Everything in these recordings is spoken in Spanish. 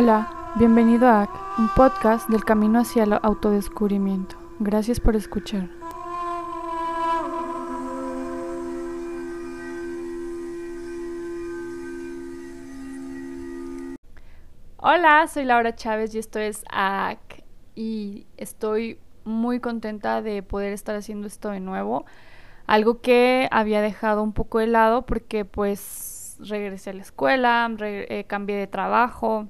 Hola, bienvenido a un podcast del camino hacia el autodescubrimiento. Gracias por escuchar. Hola, soy Laura Chávez y esto es AC y estoy muy contenta de poder estar haciendo esto de nuevo. Algo que había dejado un poco de lado porque pues regresé a la escuela, eh, cambié de trabajo,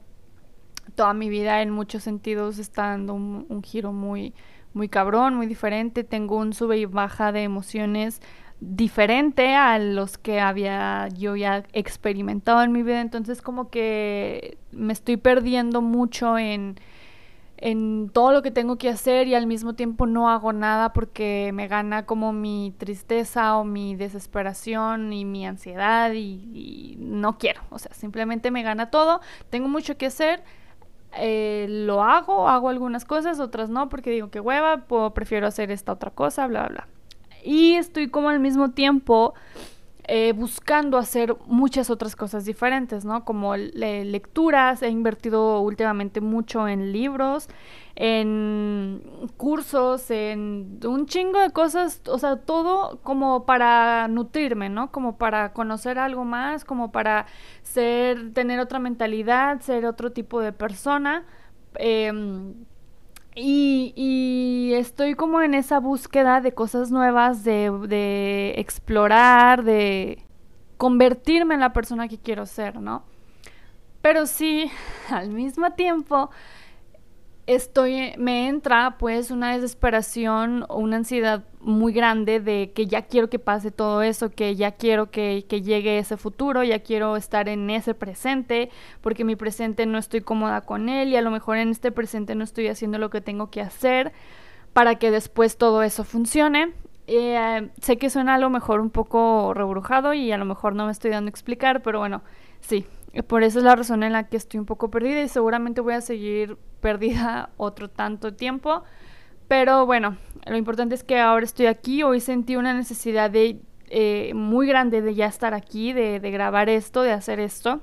toda mi vida en muchos sentidos está dando un, giro muy, muy cabrón, muy diferente. Tengo un sube y baja de emociones diferente a los que había yo ya experimentado en mi vida. Entonces como que me estoy perdiendo mucho en, en todo lo que tengo que hacer y al mismo tiempo no hago nada porque me gana como mi tristeza o mi desesperación y mi ansiedad y, y no quiero. O sea, simplemente me gana todo. Tengo mucho que hacer eh, lo hago, hago algunas cosas, otras no, porque digo que hueva, prefiero hacer esta otra cosa, bla, bla, bla. Y estoy como al mismo tiempo eh, buscando hacer muchas otras cosas diferentes, ¿no? Como lecturas, he invertido últimamente mucho en libros, en cursos, en un chingo de cosas, o sea, todo como para nutrirme, ¿no? Como para conocer algo más, como para ser, tener otra mentalidad, ser otro tipo de persona. Em, y, estoy como en esa búsqueda de cosas nuevas, de, explorar, de convertirme en la persona que quiero ser, ¿no? Pero sí, al mismo tiempo, estoy, me entra pues una desesperación o una ansiedad muy grande de que ya quiero que pase todo eso, que ya quiero que, que, llegue ese futuro, ya quiero estar en ese presente, porque mi presente no estoy cómoda con él y a lo mejor en este presente no estoy haciendo lo que tengo que hacer para que después todo eso funcione. Eh, sé que suena a lo mejor un poco rebrujado y a lo mejor no me estoy dando a explicar, pero bueno, sí, por eso es la razón en la que estoy un poco perdida y seguramente voy a seguir perdida otro tanto tiempo. Pero bueno, lo importante es que ahora estoy aquí. Hoy sentí una necesidad eh, muy grande de ya estar aquí, de, de grabar esto, de hacer esto.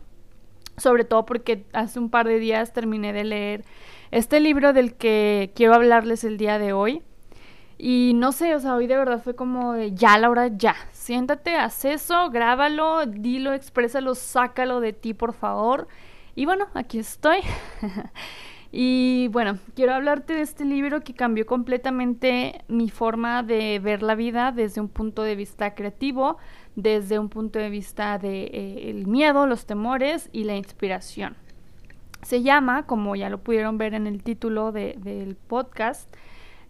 Sobre todo porque hace un par de días terminé de leer este libro del que quiero hablarles el día de hoy. Y no sé, o sea, hoy de verdad fue como de ya, Laura, ya. Siéntate, haz eso, grábalo, dilo, exprésalo, sácalo de ti, por favor. Y bueno, aquí estoy. y bueno, quiero hablarte de este libro que cambió completamente mi forma de ver la vida desde un punto de vista creativo, desde un punto de vista de eh, el miedo, los temores y la inspiración. Se llama, como ya lo pudieron ver en el título del podcast,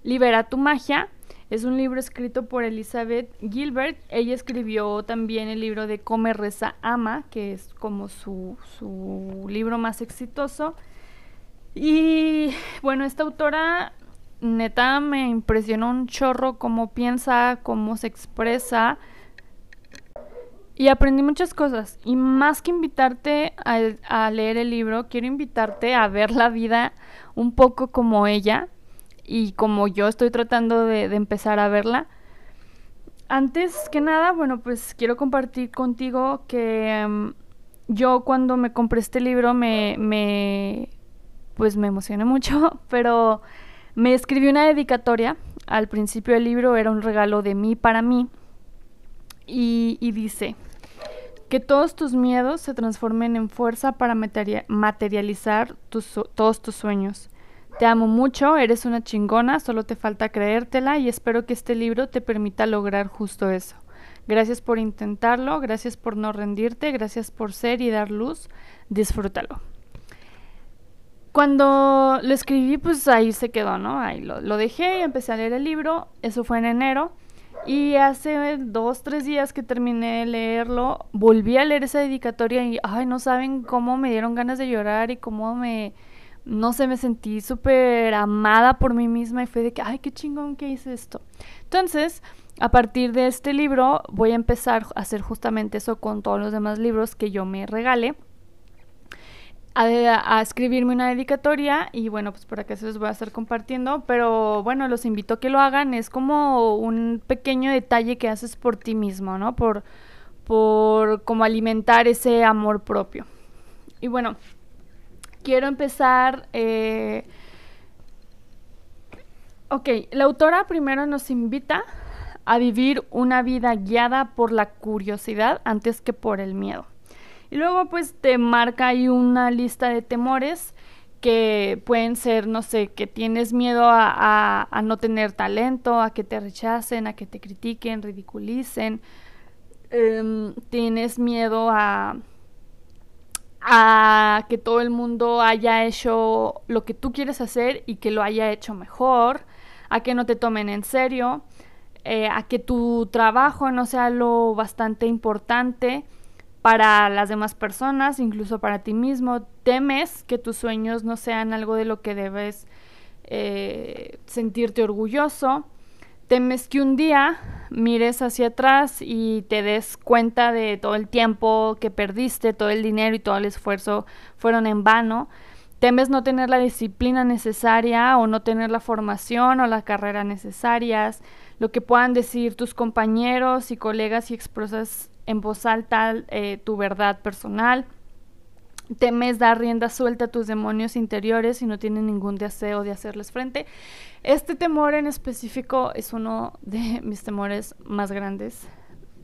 Libera tu magia. Es un libro escrito por Elizabeth Gilbert. Ella escribió también el libro de Come, Reza, Ama, que es como su, su libro más exitoso. Y bueno, esta autora neta me impresionó un chorro cómo piensa, cómo se expresa. Y aprendí muchas cosas. Y más que invitarte a, a, leer el libro, quiero invitarte a ver la vida un poco como ella y como yo estoy tratando de, empezar a verla. Antes que nada, bueno, pues quiero compartir contigo que em, yo cuando me compré este libro me, me, pues me emocioné mucho, pero me escribí una dedicatoria. Al principio del libro era un regalo de mí para mí y, y dice, que todos tus miedos se transformen en fuerza para materializar tus, todos tus sueños. Te amo mucho, eres una chingona, solo te falta creértela y espero que este libro te permita lograr justo eso. Gracias por intentarlo, gracias por no rendirte, gracias por ser y dar luz. Disfrútalo. Cuando lo escribí, pues ahí se quedó, ¿no? Ahí lo, dejé y empecé a leer el libro. Eso fue en enero. Y hace dos, tres días que terminé de leerlo, volví a leer esa dedicatoria y, ay, no saben cómo me dieron ganas de llorar y cómo me, no sé, me sentí súper amada por mí misma y fue de que, ay, qué chingón que hice esto. Entonces, a partir de este libro voy a empezar a hacer justamente eso con todos los demás libros que yo me regale. A, escribirme una dedicatoria y bueno, pues por acá se los voy a estar compartiendo, pero bueno, los invito a que lo hagan, es como un pequeño detalle que haces por ti mismo, ¿no? Por, por como alimentar ese amor propio. Y bueno, quiero empezar... Eh, ok, la autora primero nos invita a vivir una vida guiada por la curiosidad antes que por el miedo. Y luego pues te marca ahí una lista de temores que pueden ser, no sé, que tienes miedo a, no tener talento, a que te rechacen, a que te critiquen, ridiculicen, em, tienes miedo a, a que todo el mundo haya hecho lo que tú quieres hacer y que lo haya hecho mejor, a que no te tomen en serio, eh, a que tu trabajo no sea lo bastante importante para las demás personas, incluso para ti mismo. Temes que tus sueños no sean algo de lo que debes eh, sentirte orgulloso. Temes que un día mires hacia atrás y te des cuenta de todo el tiempo que perdiste, todo el dinero y todo el esfuerzo fueron en vano. Temes no tener la disciplina necesaria o no tener la formación o la carrera necesarias, lo que puedan decir tus compañeros y colegas y expresas en voz alta eh, tu verdad personal. Temes dar rienda suelta a tus demonios interiores y no tienes ningún deseo de hacerles frente. Este temor en específico es uno de mis temores más grandes,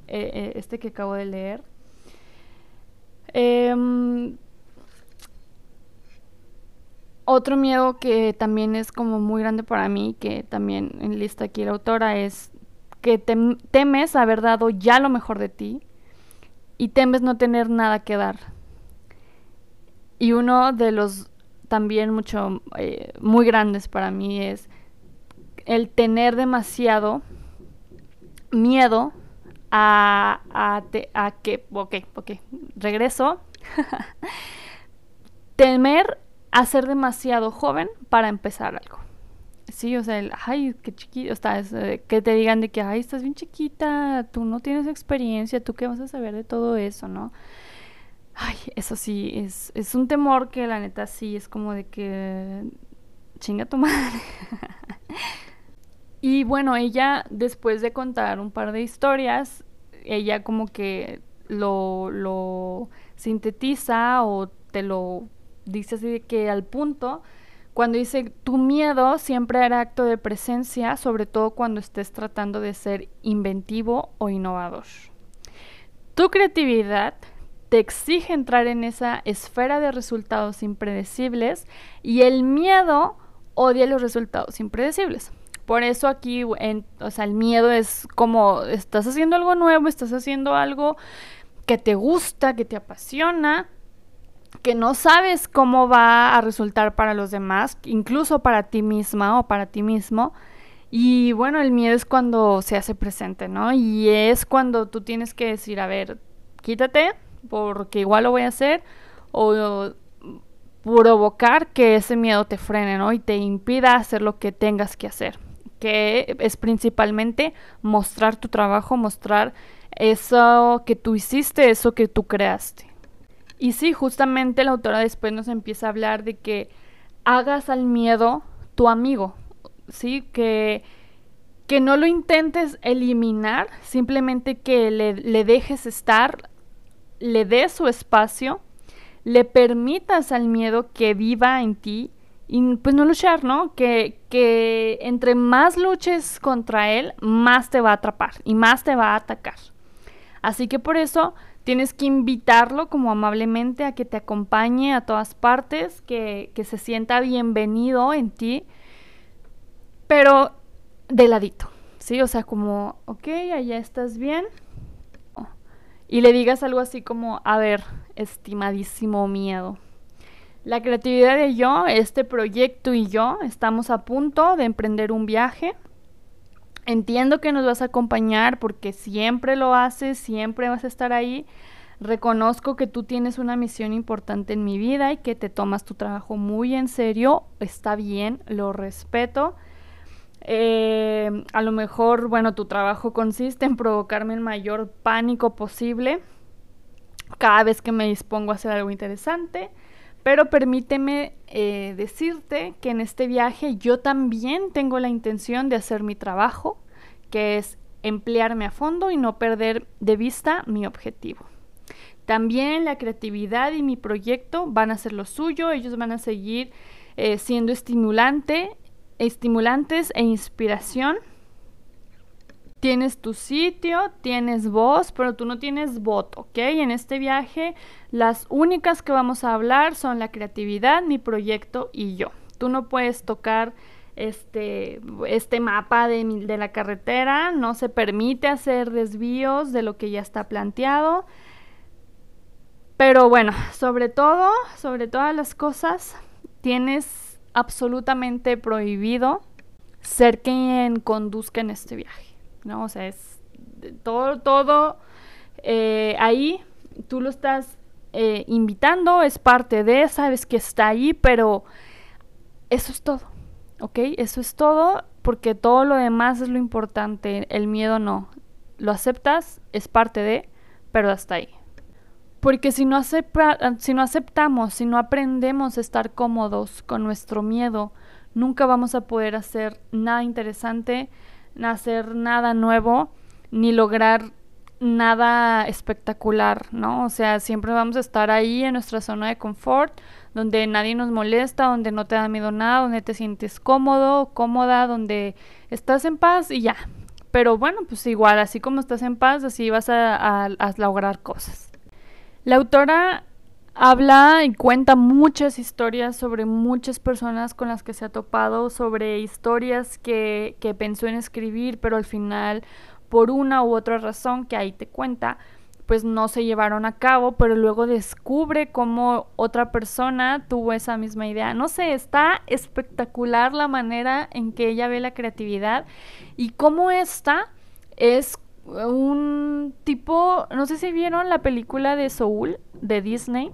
eh, eh, este que acabo de leer. Em, otro miedo que también es como muy grande para mí, que también en lista aquí la autora, es que temes haber dado ya lo mejor de ti y temes no tener nada que dar. Y uno de los también mucho, eh, muy grandes para mí es el tener demasiado miedo a, a, a que, ok, ok, regreso, temer a ser demasiado joven para empezar algo. Sí, o sea, el, ay, qué chiquito, o que te digan de que, ay, estás bien chiquita, tú no tienes experiencia, tú qué vas a saber de todo eso, ¿no? Ay, eso sí, es, es un temor que la neta sí es como de que chinga tu madre. y bueno, ella después de contar un par de historias, ella como que lo, lo sintetiza o te lo dice así de que al punto cuando dice, tu miedo siempre era acto de presencia, sobre todo cuando estés tratando de ser inventivo o innovador. Tu creatividad te exige entrar en esa esfera de resultados impredecibles y el miedo odia los resultados impredecibles. Por eso aquí, en, o sea, el miedo es como estás haciendo algo nuevo, estás haciendo algo que te gusta, que te apasiona, que no sabes cómo va a resultar para los demás, incluso para ti misma o para ti mismo. Y bueno, el miedo es cuando se hace presente, ¿no? Y es cuando tú tienes que decir, a ver, quítate, porque igual lo voy a hacer, o provocar que ese miedo te frene, ¿no? Y te impida hacer lo que tengas que hacer, que es principalmente mostrar tu trabajo, mostrar eso que tú hiciste, eso que tú creaste. Y sí, justamente la autora después nos empieza a hablar de que hagas al miedo tu amigo, ¿sí? Que, que no lo intentes eliminar, simplemente que le, le dejes estar, le des su espacio, le permitas al miedo que viva en ti y pues no luchar, ¿no? Que, que entre más luches contra él, más te va a atrapar y más te va a atacar. Así que por eso Tienes que invitarlo como amablemente a que te acompañe a todas partes, que, se sienta bienvenido en ti, pero de ladito, ¿sí? O sea, como, ok, allá estás bien. Y le digas algo así como, a ver, estimadísimo miedo. La creatividad de yo, este proyecto y yo estamos a punto de emprender un viaje Entiendo que nos vas a acompañar porque siempre lo haces, siempre vas a estar ahí. Reconozco que tú tienes una misión importante en mi vida y que te tomas tu trabajo muy en serio. Está bien, lo respeto. Eh, a lo mejor, bueno, tu trabajo consiste en provocarme el mayor pánico posible cada vez que me dispongo a hacer algo interesante. Pero permíteme eh, decirte que en este viaje yo también tengo la intención de hacer mi trabajo, que es emplearme a fondo y no perder de vista mi objetivo. También la creatividad y mi proyecto van a ser lo suyo, ellos van a seguir eh, siendo estimulante, estimulantes e inspiración. Tienes tu sitio, tienes voz, pero tú no tienes voto, ¿ok? En este viaje las únicas que vamos a hablar son la creatividad, mi proyecto y yo. Tú no puedes tocar este, este mapa de, de la carretera, no se permite hacer desvíos de lo que ya está planteado. Pero bueno, sobre todo, sobre todas las cosas, tienes absolutamente prohibido ser quien conduzca en este viaje, ¿no? O sea, es todo, todo eh, ahí, tú lo estás eh, invitando, es parte de, sabes que está ahí, pero eso es todo, ¿ok? Eso es todo, porque todo lo demás es lo importante, el miedo no. Lo aceptas, es parte de, pero hasta ahí. Porque si no, si no aceptamos, si no aprendemos a estar cómodos con nuestro miedo, nunca vamos a poder hacer nada interesante, hacer nada nuevo, ni lograr nada espectacular, ¿no? O sea, siempre vamos a estar ahí en nuestra zona de confort, donde nadie nos molesta, donde no te da miedo nada, donde te sientes cómodo, cómoda, donde estás en paz y ya. Pero bueno, pues igual, así como estás en paz, así vas a lograr cosas. La autora habla y cuenta muchas historias sobre muchas personas con las que se ha topado, sobre historias que, que pensó en escribir, pero al final, por una u otra razón que ahí te cuenta, pues no se llevaron a cabo, pero luego descubre cómo otra persona tuvo esa misma idea. No sé, está espectacular la manera en que ella ve la creatividad y cómo esta es un tipo, no sé si vieron la película de Soul de Disney.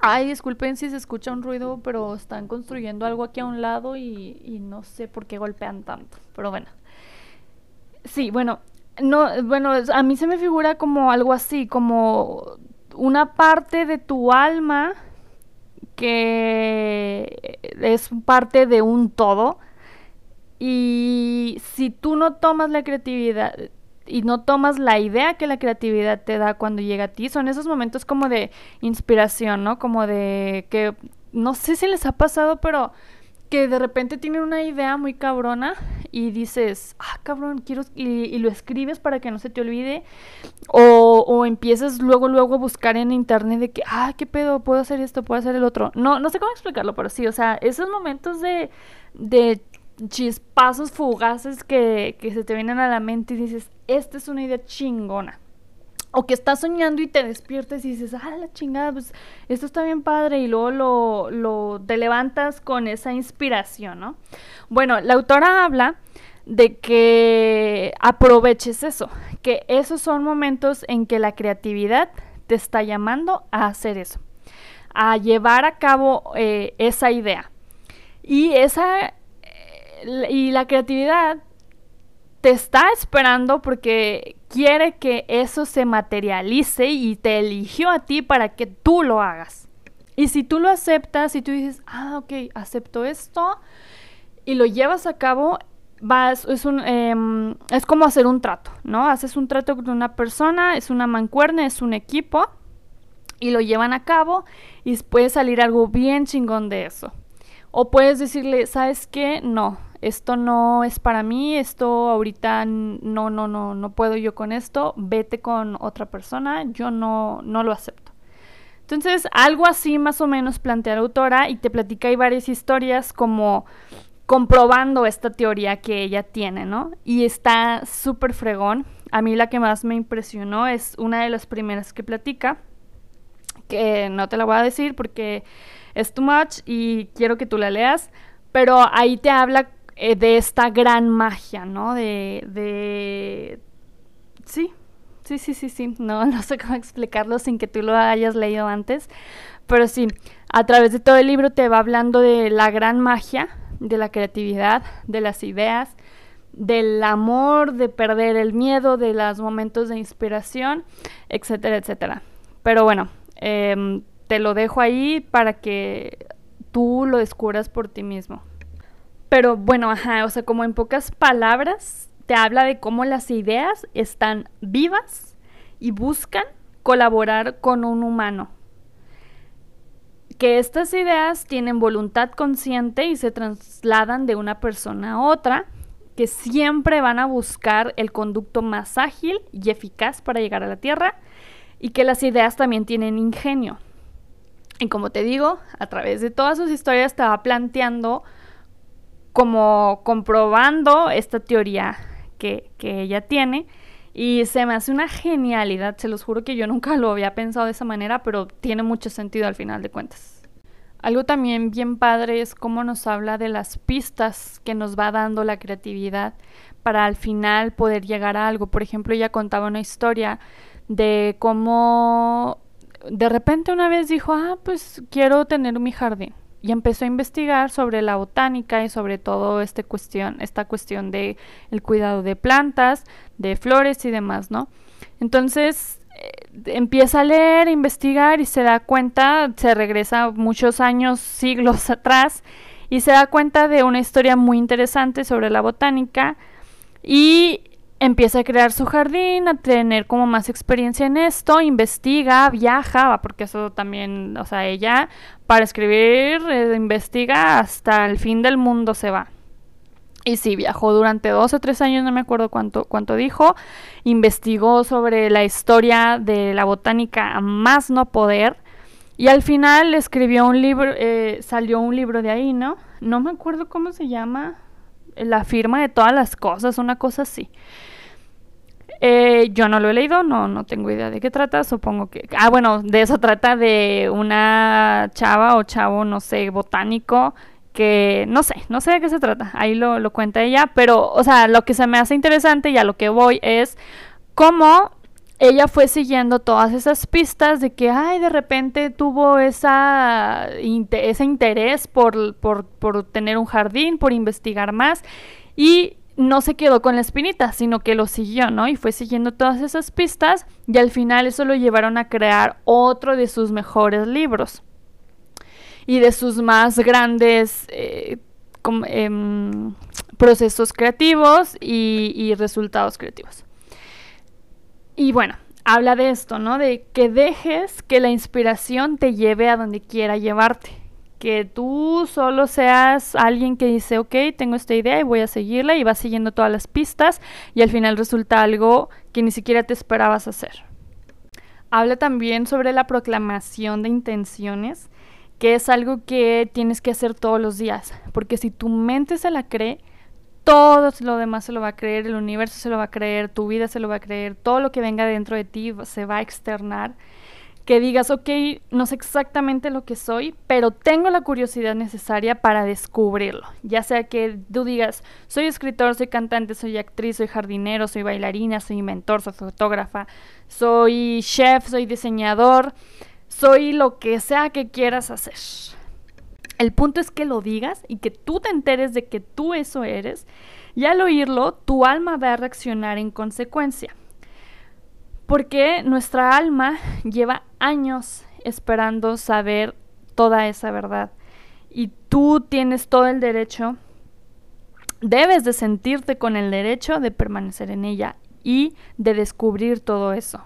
Ay, disculpen si se escucha un ruido, pero están construyendo algo aquí a un lado y, no sé por qué golpean tanto. Pero bueno. Sí, bueno, no, bueno, a mí se me figura como algo así, como una parte de tu alma que es parte de un todo. Y si tú no tomas la creatividad, y no tomas la idea que la creatividad te da cuando llega a ti. Son esos momentos como de inspiración, ¿no? Como de que, no sé si les ha pasado, pero que de repente tienen una idea muy cabrona y dices, ah, cabrón, quiero, y, lo escribes para que no se te olvide, o, o, empiezas luego, luego a buscar en internet de que, ah, qué pedo, puedo hacer esto, puedo hacer el otro. No, no sé cómo explicarlo, pero sí, o sea, esos momentos de, de chispazos fugaces que, que se te vienen a la mente y dices, esta es una idea chingona. O que estás soñando y te despiertas y dices, ah, la chingada, pues esto está bien padre. Y luego lo, lo te levantas con esa inspiración, ¿no? Bueno, la autora habla de que aproveches eso, que esos son momentos en que la creatividad te está llamando a hacer eso, a llevar a cabo eh, esa idea. Y esa y la creatividad te está esperando porque quiere que eso se materialice y te eligió a ti para que tú lo hagas. Y si tú lo aceptas y tú dices, ah, ok, acepto esto y lo llevas a cabo, vas, es, un, em, es como hacer un trato, ¿no? Haces un trato con una persona, es una mancuerna, es un equipo y lo llevan a cabo y puede salir algo bien chingón de eso. O puedes decirle, ¿sabes qué? No, esto no es para mí, esto ahorita no, no, no, no puedo yo con esto, vete con otra persona, yo no, no lo acepto. Entonces, algo así más o menos plantea la autora y te platica hay varias historias como comprobando esta teoría que ella tiene, ¿no? Y está súper fregón. A mí la que más me impresionó es una de las primeras que platica, que no te la voy a decir porque es too much y quiero que tú la leas, pero ahí te habla eh, de esta gran magia, ¿no? De, de... Sí, sí, sí, sí, sí, no, no sé cómo explicarlo sin que tú lo hayas leído antes, pero sí, a través de todo el libro te va hablando de la gran magia, de la creatividad, de las ideas, del amor, de perder el miedo, de los momentos de inspiración, etcétera, etcétera. Pero bueno, em, te lo dejo ahí para que tú lo descubras por ti mismo. Pero bueno, ajá, o sea, como en pocas palabras, te habla de cómo las ideas están vivas y buscan colaborar con un humano. Que estas ideas tienen voluntad consciente y se trasladan de una persona a otra, que siempre van a buscar el conducto más ágil y eficaz para llegar a la Tierra, y que las ideas también tienen ingenio. Y como te digo, a través de todas sus historias estaba planteando como comprobando esta teoría que, que ella tiene y se me hace una genialidad, se los juro que yo nunca lo había pensado de esa manera, pero tiene mucho sentido al final de cuentas. Algo también bien padre es cómo nos habla de las pistas que nos va dando la creatividad para al final poder llegar a algo. Por ejemplo, ella contaba una historia de cómo de repente una vez dijo, ah, pues quiero tener mi jardín y empezó a investigar sobre la botánica y sobre todo este cuestión, esta cuestión de el cuidado de plantas, de flores y demás, ¿no? Entonces eh, empieza a leer, investigar y se da cuenta, se regresa muchos años, siglos atrás y se da cuenta de una historia muy interesante sobre la botánica y empieza a crear su jardín, a tener como más experiencia en esto, investiga, viaja, porque eso también, o sea, ella para escribir eh, investiga hasta el fin del mundo se va. Y sí, viajó durante dos o tres años, no me acuerdo cuánto, cuánto dijo, investigó sobre la historia de la botánica a más no poder. Y al final escribió un libro, eh, salió un libro de ahí, ¿no? No me acuerdo cómo se llama, la firma de todas las cosas, una cosa así. Eh, yo no lo he leído, no, no tengo idea de qué trata, supongo que... Ah, bueno, de eso trata de una chava o chavo, no sé, botánico, que no sé, no sé de qué se trata, ahí lo, lo cuenta ella, pero, o sea, lo que se me hace interesante y a lo que voy es cómo ella fue siguiendo todas esas pistas de que, ay, de repente tuvo ese interés por, tener un jardín, por investigar más, y no se quedó con la espinita, sino que lo siguió, ¿no? Y fue siguiendo todas esas pistas y al final eso lo llevaron a crear otro de sus mejores libros y de sus más grandes eh, em, procesos creativos y resultados creativos. Y bueno, habla de esto, ¿no? De que dejes que la inspiración te lleve a donde quiera llevarte que tú solo seas alguien que dice, ok, tengo esta idea y voy a seguirla y vas siguiendo todas las pistas y al final resulta algo que ni siquiera te esperabas hacer. Habla también sobre la proclamación de intenciones, que es algo que tienes que hacer todos los días, porque si tu mente se la cree, todo lo demás se lo va a creer, el universo se lo va a creer, tu vida se lo va a creer, todo lo que venga dentro de ti se va a externar que digas, ok, no sé exactamente lo que soy, pero tengo la curiosidad necesaria para descubrirlo. Ya sea que tú digas, soy escritor, soy cantante, soy actriz, soy jardinero, soy bailarina, soy inventor, soy fotógrafa, soy chef, soy diseñador, soy lo que sea que quieras hacer. El punto es que lo digas y que tú te enteres de que tú eso eres y al oírlo tu alma va a reaccionar en consecuencia porque nuestra alma lleva años esperando saber toda esa verdad y tú tienes todo el derecho, debes de sentirte con el derecho de permanecer en ella y de descubrir todo eso.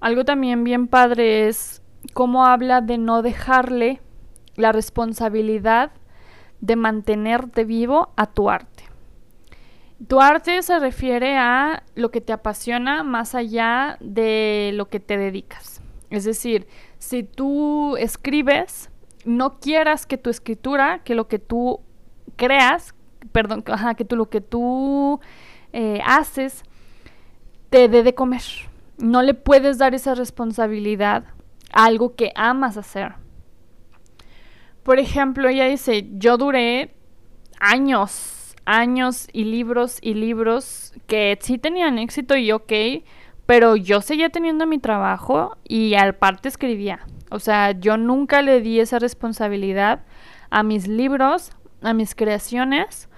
Algo también bien padre es cómo habla de no dejarle la responsabilidad de mantenerte vivo a tu arte. Tu arte se refiere a lo que te apasiona más allá de lo que te dedicas. Es decir, si tú escribes, no quieras que tu escritura, que lo que tú creas, perdón, que tú lo que tú eh, haces, te dé de comer. No le puedes dar esa responsabilidad a algo que amas hacer. Por ejemplo, ella dice, yo duré años años y libros y libros que sí tenían éxito y ok, pero yo seguía teniendo mi trabajo y al parte escribía. O sea, yo nunca le di esa responsabilidad a mis libros, a mis creaciones,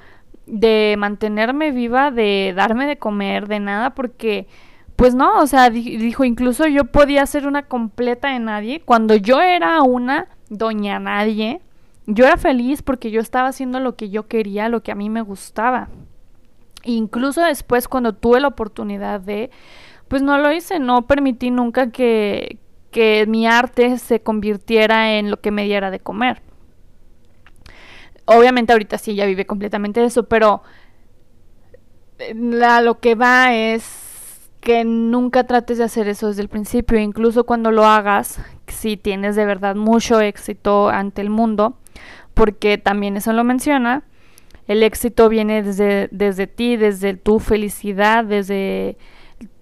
de mantenerme viva, de darme de comer, de nada, porque, pues no, o sea, dijo, incluso yo podía ser una completa de nadie cuando yo era una doña nadie yo era feliz porque yo estaba haciendo lo que yo quería, lo que a mí me gustaba. Incluso después cuando tuve la oportunidad de, pues no lo hice, no permití nunca que, que mi arte se convirtiera en lo que me diera de comer. Obviamente ahorita sí ya vive completamente de eso, pero eh, la, lo que va es que nunca trates de hacer eso desde el principio, incluso cuando lo hagas, si tienes de verdad mucho éxito ante el mundo, porque también eso lo menciona, el éxito viene desde, desde ti, desde tu felicidad, desde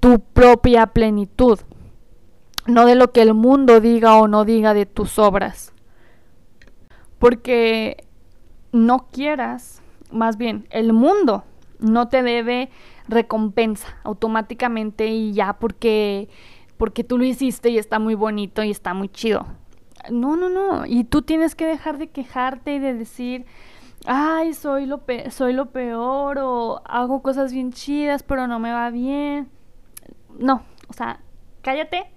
tu propia plenitud, no de lo que el mundo diga o no diga de tus obras. Porque no quieras, más bien, el mundo no te debe recompensa automáticamente y ya porque porque tú lo hiciste y está muy bonito y está muy chido. No, no, no, y tú tienes que dejar de quejarte y de decir, "Ay, soy lo soy lo peor" o hago cosas bien chidas, pero no me va bien. No, o sea, cállate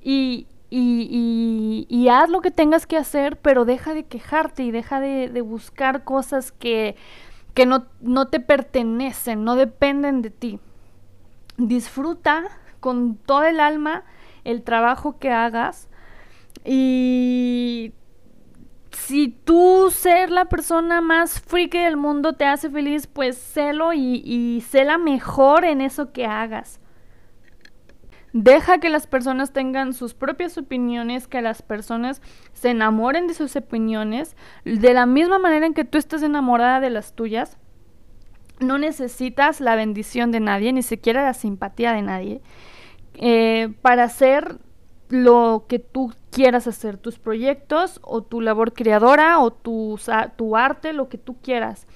y haz lo que tengas que hacer, pero deja de quejarte y deja de, buscar cosas que, que no, te pertenecen, no dependen de ti. Disfruta con todo el alma el trabajo que hagas y si tú ser la persona más friki del mundo te hace feliz, pues sélo y, y sé la mejor en eso que hagas. Deja que las personas tengan sus propias opiniones, que las personas se enamoren de sus opiniones, de la misma manera en que tú estás enamorada de las tuyas. No necesitas la bendición de nadie, ni siquiera la simpatía de nadie, eh, para hacer lo que tú quieras hacer, tus proyectos o tu labor creadora o tu, tu arte, lo que tú quieras.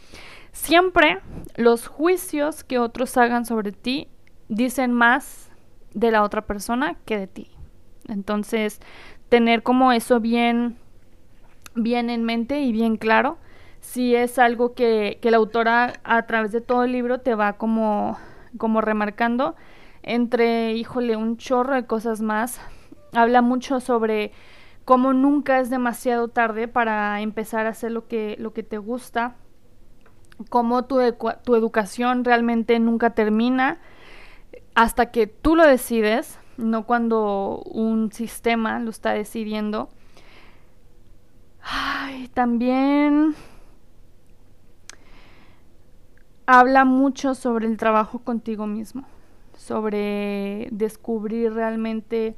Siempre los juicios que otros hagan sobre ti dicen más de la otra persona que de ti. Entonces, tener como eso bien, bien en mente y bien claro, si es algo que, que la autora a través de todo el libro te va como, como remarcando, entre, híjole, un chorro de cosas más. Habla mucho sobre cómo nunca es demasiado tarde para empezar a hacer lo que, lo que te gusta, cómo tu, tu educación realmente nunca termina hasta que tú lo decides, no cuando un sistema lo está decidiendo. Ay, también habla mucho sobre el trabajo contigo mismo, sobre descubrir realmente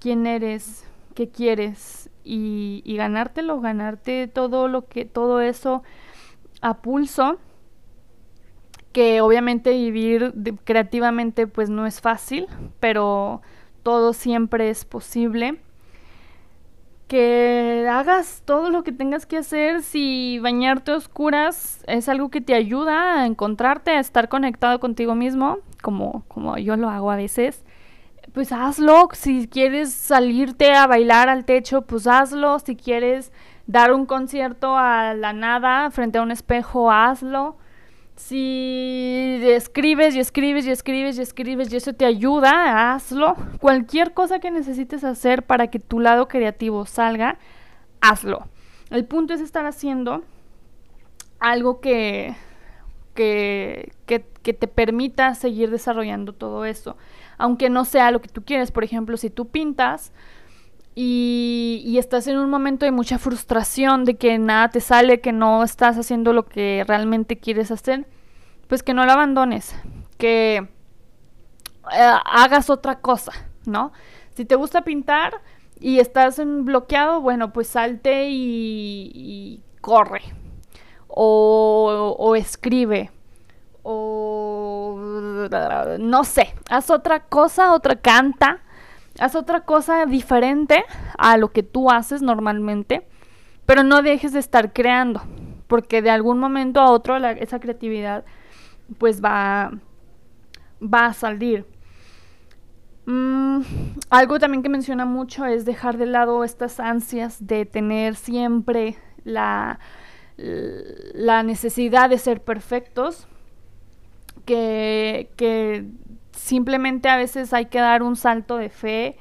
quién eres, qué quieres y, y ganártelo, ganarte todo lo que, todo eso a pulso que obviamente vivir creativamente pues no es fácil, pero todo siempre es posible. Que hagas todo lo que tengas que hacer, si bañarte a oscuras es algo que te ayuda a encontrarte, a estar conectado contigo mismo, como, como yo lo hago a veces, pues hazlo. Si quieres salirte a bailar al techo, pues hazlo. Si quieres dar un concierto a la nada frente a un espejo, hazlo si escribes y escribes y escribes y escribes y eso te ayuda, hazlo. Cualquier cosa que necesites hacer para que tu lado creativo salga, hazlo. El punto es estar haciendo algo que, que, que, te permita seguir desarrollando todo eso. Aunque no sea lo que tú quieres. Por ejemplo, si tú pintas, y, estás en un momento de mucha frustración, de que nada te sale, que no estás haciendo lo que realmente quieres hacer, pues que no lo abandones, que eh, hagas otra cosa, ¿no? Si te gusta pintar y estás en bloqueado, bueno, pues salte y, corre, o, o escribe, o no sé, haz otra cosa, otra canta haz otra cosa diferente a lo que tú haces normalmente, pero no dejes de estar creando, porque de algún momento a otro esa creatividad pues va, va a salir. Mm, algo también que menciona mucho es dejar de lado estas ansias de tener siempre la, la necesidad de ser perfectos, que, que simplemente a veces hay que dar un salto de fe,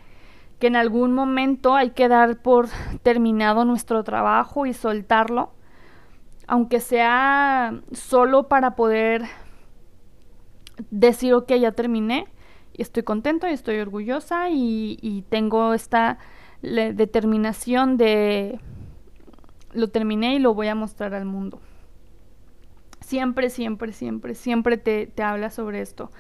que en algún momento hay que dar por terminado nuestro trabajo y soltarlo, aunque sea solo para poder decir, ok, ya terminé estoy contento y estoy orgullosa y, tengo esta determinación de lo terminé y lo voy a mostrar al mundo. Siempre, siempre, siempre, siempre te, te habla sobre esto.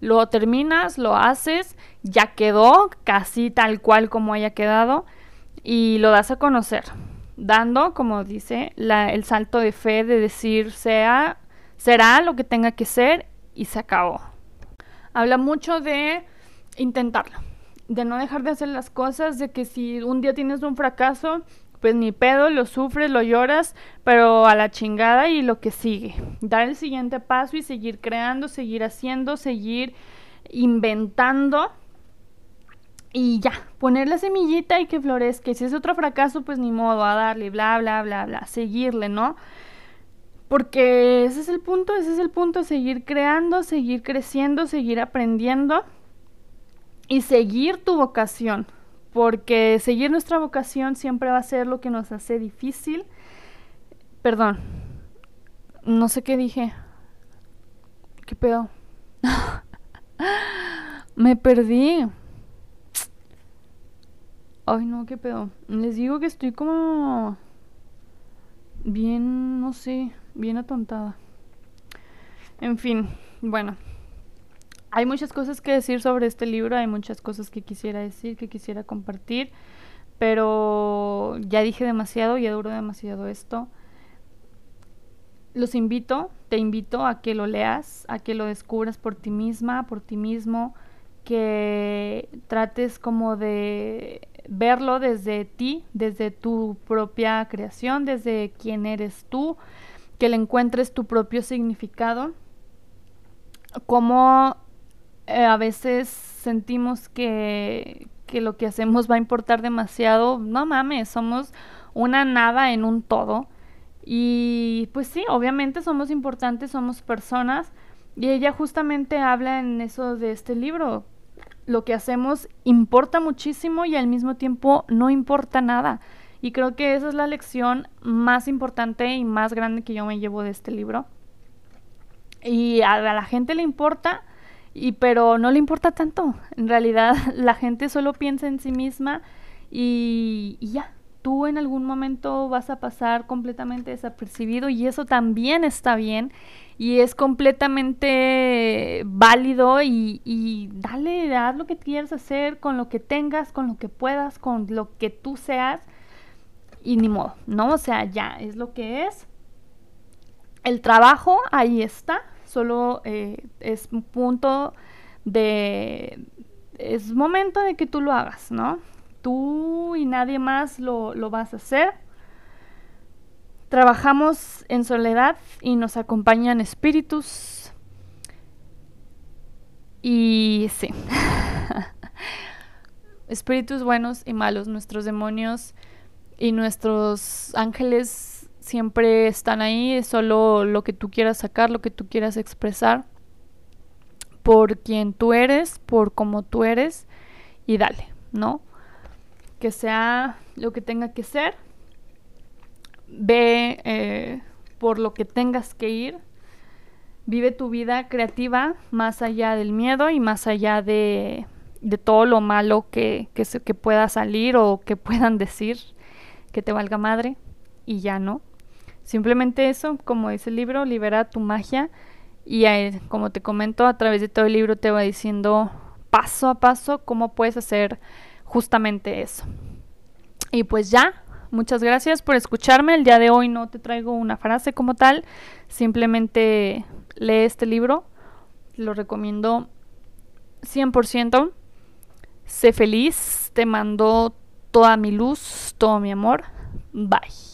Lo terminas, lo haces, ya quedó, casi tal cual como haya quedado, y lo das a conocer, dando, como dice, el salto de fe de decir, sea, será lo que tenga que ser y se acabó. Habla mucho de intentarlo, de no dejar de hacer las cosas, de que si un día tienes un fracaso, pues ni pedo, lo sufres, lo lloras, pero a la chingada y lo que sigue. Dar el siguiente paso y seguir creando, seguir haciendo, seguir inventando y ya, poner la semillita y que florezca. Si es otro fracaso, pues ni modo, a darle, bla, bla, bla, bla, seguirle, ¿no? Porque ese es el punto, ese es el punto, seguir creando, seguir creciendo, seguir aprendiendo y seguir tu vocación porque seguir nuestra vocación siempre va a ser lo que nos hace difícil. Perdón, no sé qué dije. ¿Qué pedo? Me perdí. Ay, no, qué pedo. Les digo que estoy como bien, no sé, bien atontada. En fin, bueno. Hay muchas cosas que decir sobre este libro, hay muchas cosas que quisiera decir, que quisiera compartir, pero ya dije demasiado, ya duró demasiado esto. Los invito, te invito a que lo leas, a que lo descubras por ti misma, por ti mismo, que trates como de verlo desde ti, desde tu propia creación, desde quién eres tú, que le encuentres tu propio significado, como eh, a veces sentimos que, que lo que hacemos va a importar demasiado. No mames, somos una nada en un todo. Y pues sí, obviamente somos importantes, somos personas. Y ella justamente habla en eso de este libro. Lo que hacemos importa muchísimo y al mismo tiempo no importa nada. Y creo que esa es la lección más importante y más grande que yo me llevo de este libro. Y a la gente le importa y pero no le importa tanto. En realidad la gente solo piensa en sí misma y, ya. Tú en algún momento vas a pasar completamente desapercibido y eso también está bien y es completamente válido y, y dale, haz lo que quieras hacer con lo que tengas, con lo que puedas, con lo que tú seas y ni modo, ¿no? O sea, ya es lo que es. El trabajo ahí está, solo eh, es un punto de... Es momento de que tú lo hagas, ¿no? Tú y nadie más lo, lo vas a hacer. Trabajamos en soledad y nos acompañan espíritus. Y sí. espíritus buenos y malos, nuestros demonios y nuestros ángeles siempre están ahí, solo lo que tú quieras sacar, lo que tú quieras expresar, por quien tú eres, por cómo tú eres, y dale, ¿no? Que sea lo que tenga que ser, ve eh, por lo que tengas que ir, vive tu vida creativa más allá del miedo y más allá de, de todo lo malo que, que, que pueda salir o que puedan decir que te valga madre y ya no. Simplemente eso, como dice el libro, libera tu magia y como te comento, a través de todo el libro te va diciendo paso a paso cómo puedes hacer justamente eso. Y pues ya, muchas gracias por escucharme. El día de hoy no te traigo una frase como tal, simplemente lee este libro. Lo recomiendo 100%. Sé feliz, te mando toda mi luz, todo mi amor. Bye.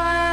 fire.